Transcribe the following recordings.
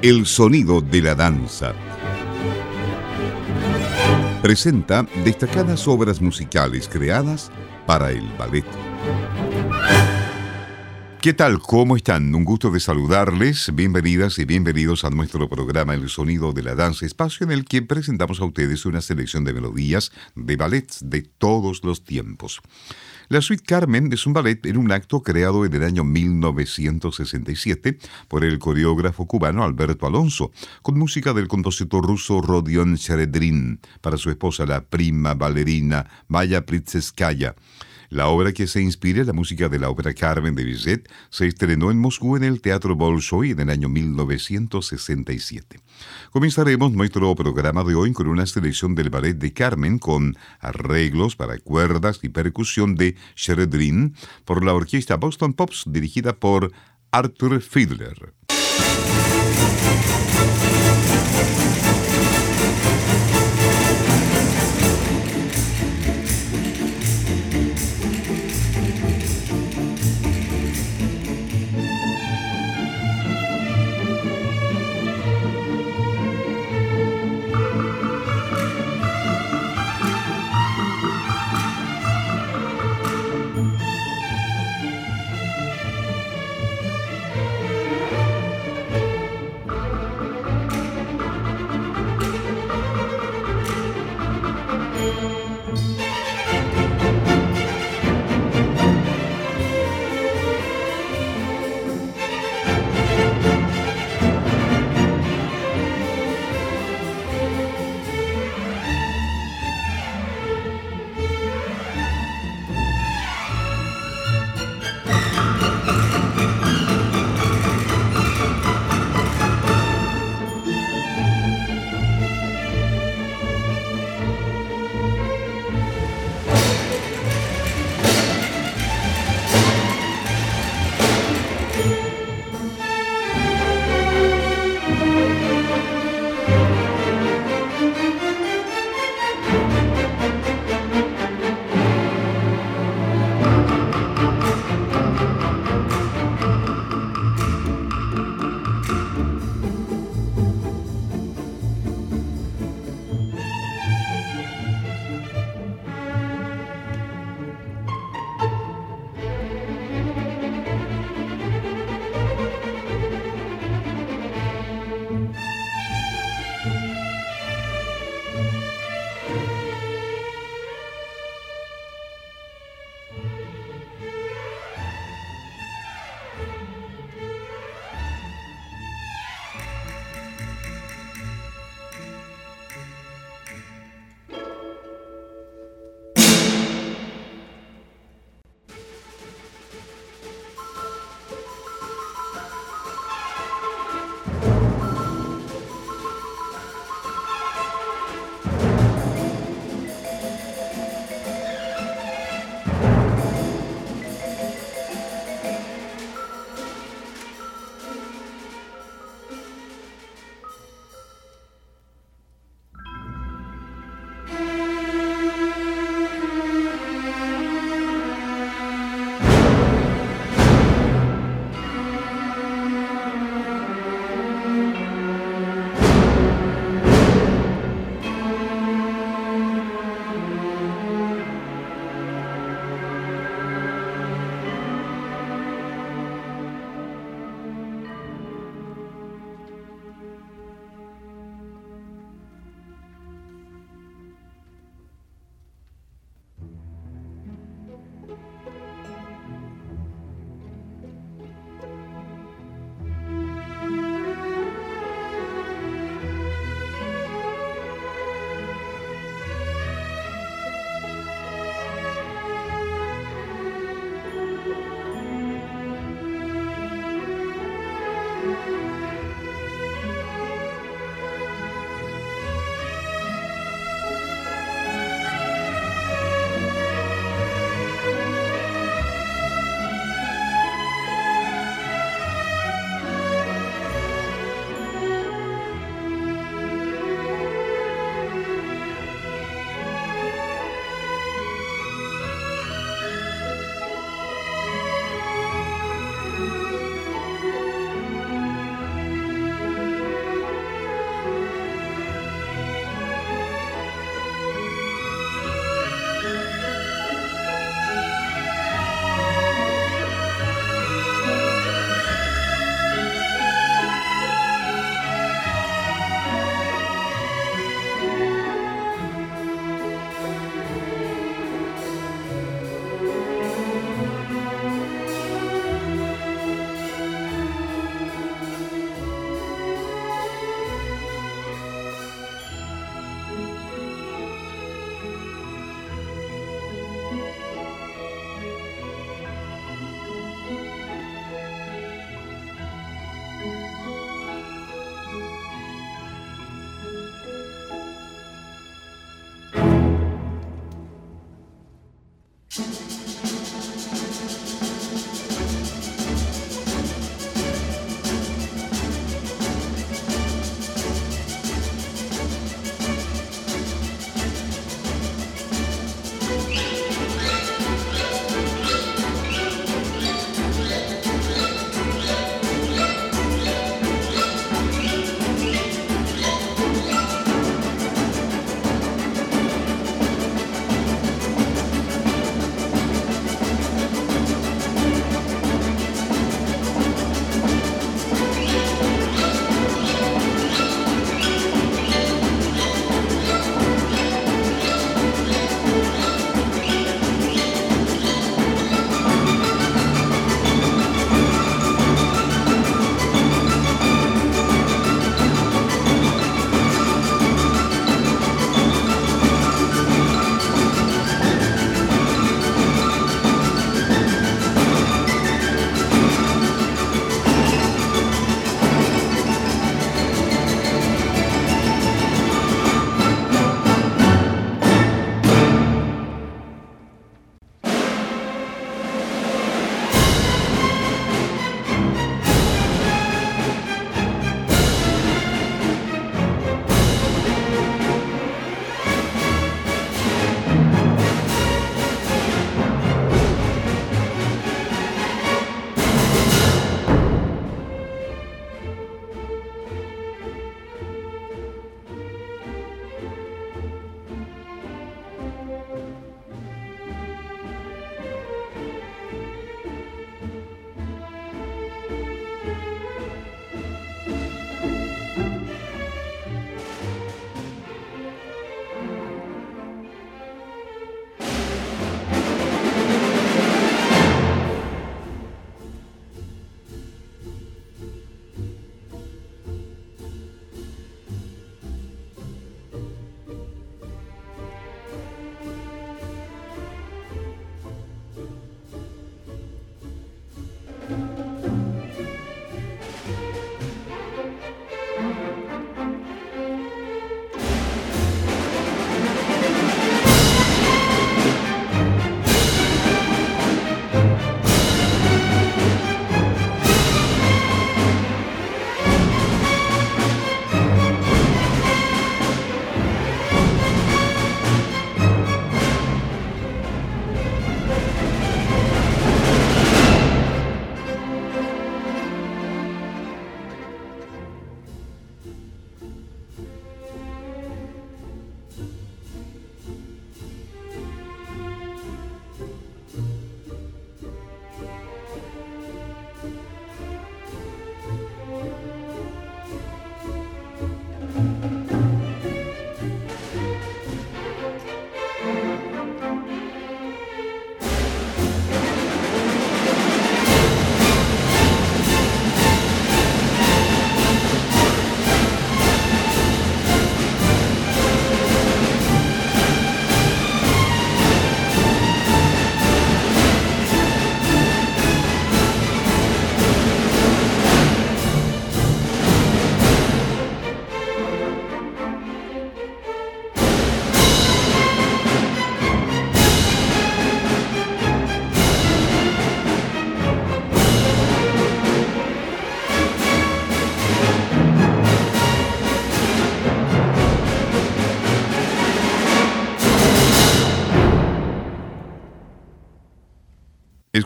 El sonido de la danza. Presenta destacadas obras musicales creadas para el ballet. ¿Qué tal? ¿Cómo están? Un gusto de saludarles. Bienvenidas y bienvenidos a nuestro programa El Sonido de la Danza, espacio en el que presentamos a ustedes una selección de melodías de ballets de todos los tiempos. La Suite Carmen es un ballet en un acto creado en el año 1967 por el coreógrafo cubano Alberto Alonso, con música del compositor ruso Rodion Sheredrin para su esposa la prima bailarina Maya Pritzeskaya. La obra que se inspira en la música de la ópera Carmen de Bizet se estrenó en Moscú en el Teatro Bolshoi en el año 1967. Comenzaremos nuestro programa de hoy con una selección del ballet de Carmen con arreglos para cuerdas y percusión de Sheredrin por la orquesta Boston Pops dirigida por Arthur Fiedler.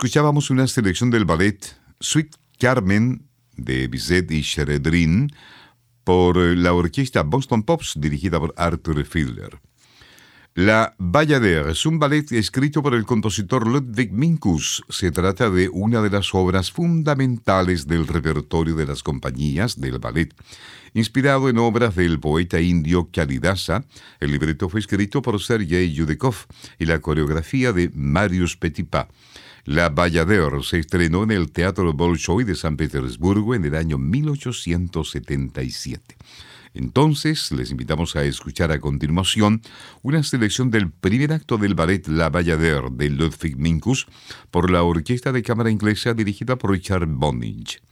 Escuchábamos una selección del ballet Sweet Carmen de Bizet y Sheredrin por la orquesta Boston Pops dirigida por Arthur Fiedler. La Bayadère es un ballet escrito por el compositor Ludwig Minkus. Se trata de una de las obras fundamentales del repertorio de las compañías del ballet. Inspirado en obras del poeta indio Kalidasa, el libreto fue escrito por Sergei Yudekov y la coreografía de Marius Petipa. La Bayadère se estrenó en el Teatro Bolshoi de San Petersburgo en el año 1877. Entonces, les invitamos a escuchar a continuación una selección del primer acto del ballet La Bayadère de Ludwig Minkus por la Orquesta de Cámara Inglesa dirigida por Richard Bonnig.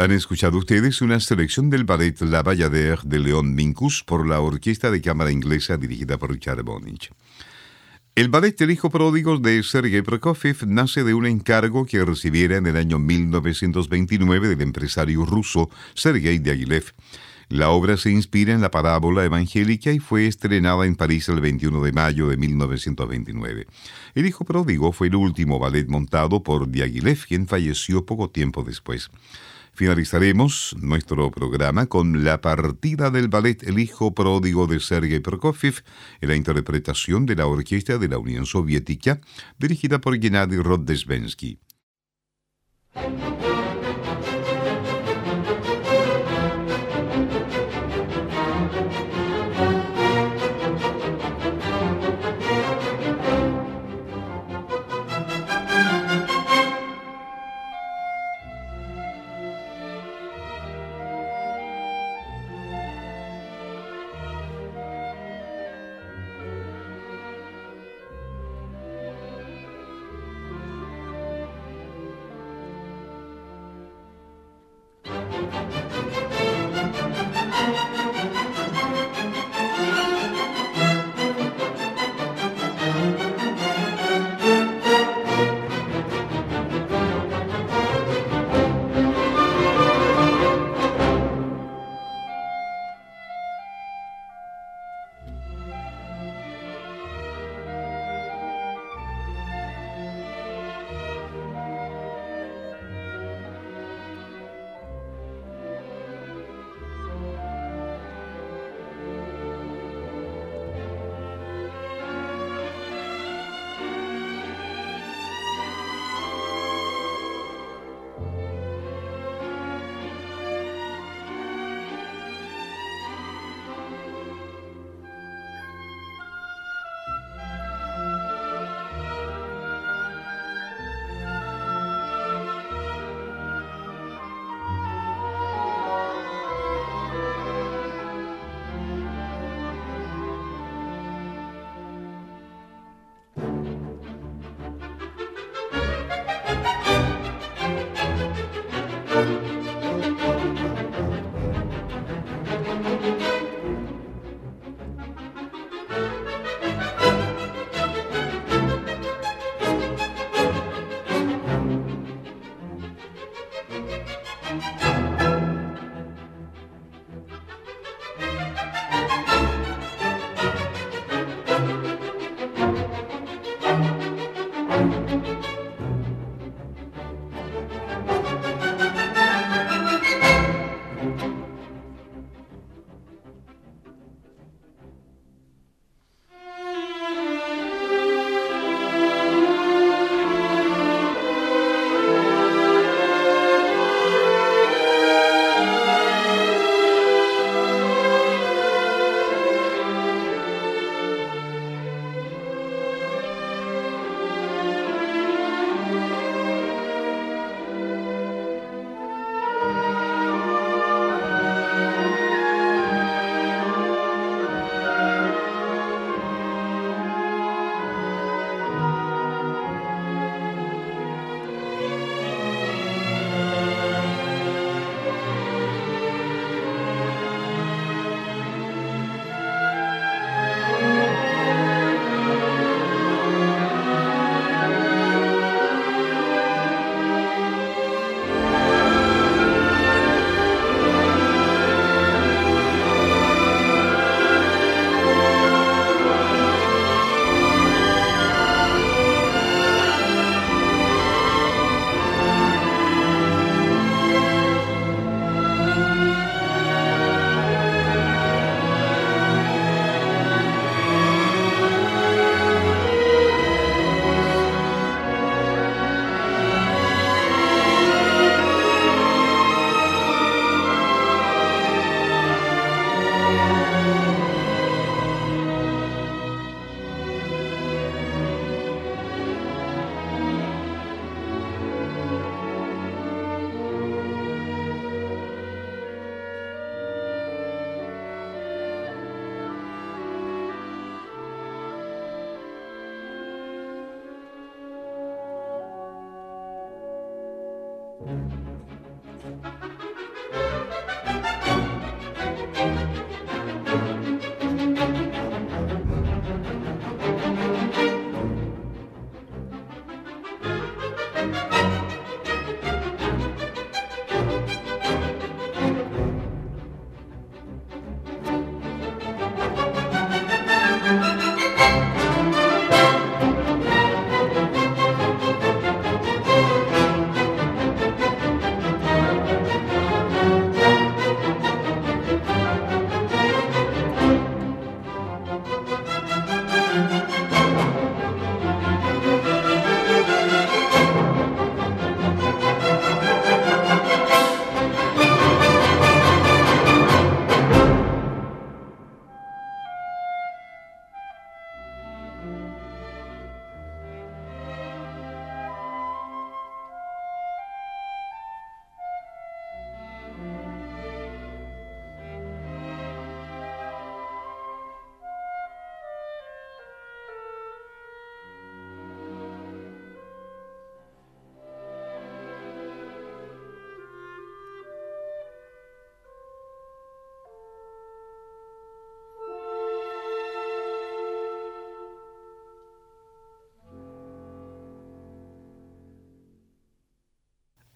Han escuchado ustedes una selección del ballet La Bayadère de León Minkus por la Orquesta de Cámara Inglesa dirigida por Richard Bonich. El ballet El Hijo Pródigo de Sergei Prokofiev nace de un encargo que recibiera en el año 1929 del empresario ruso Sergei Diaghilev. La obra se inspira en la parábola evangélica y fue estrenada en París el 21 de mayo de 1929. El Hijo Pródigo fue el último ballet montado por Diaghilev, quien falleció poco tiempo después. Finalizaremos nuestro programa con la partida del ballet El Hijo Pródigo de Sergei Prokofiev en la interpretación de la Orquesta de la Unión Soviética, dirigida por Gennady Rodesbensky.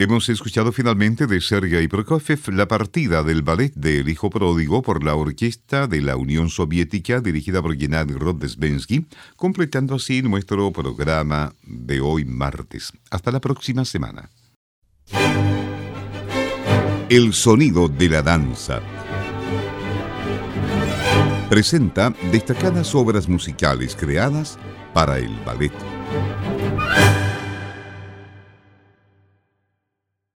Hemos escuchado finalmente de Sergei Prokofiev la partida del ballet del Hijo Pródigo por la Orquesta de la Unión Soviética dirigida por Gennady Rodesbensky, completando así nuestro programa de hoy martes. Hasta la próxima semana. El sonido de la danza. Presenta destacadas obras musicales creadas para el ballet.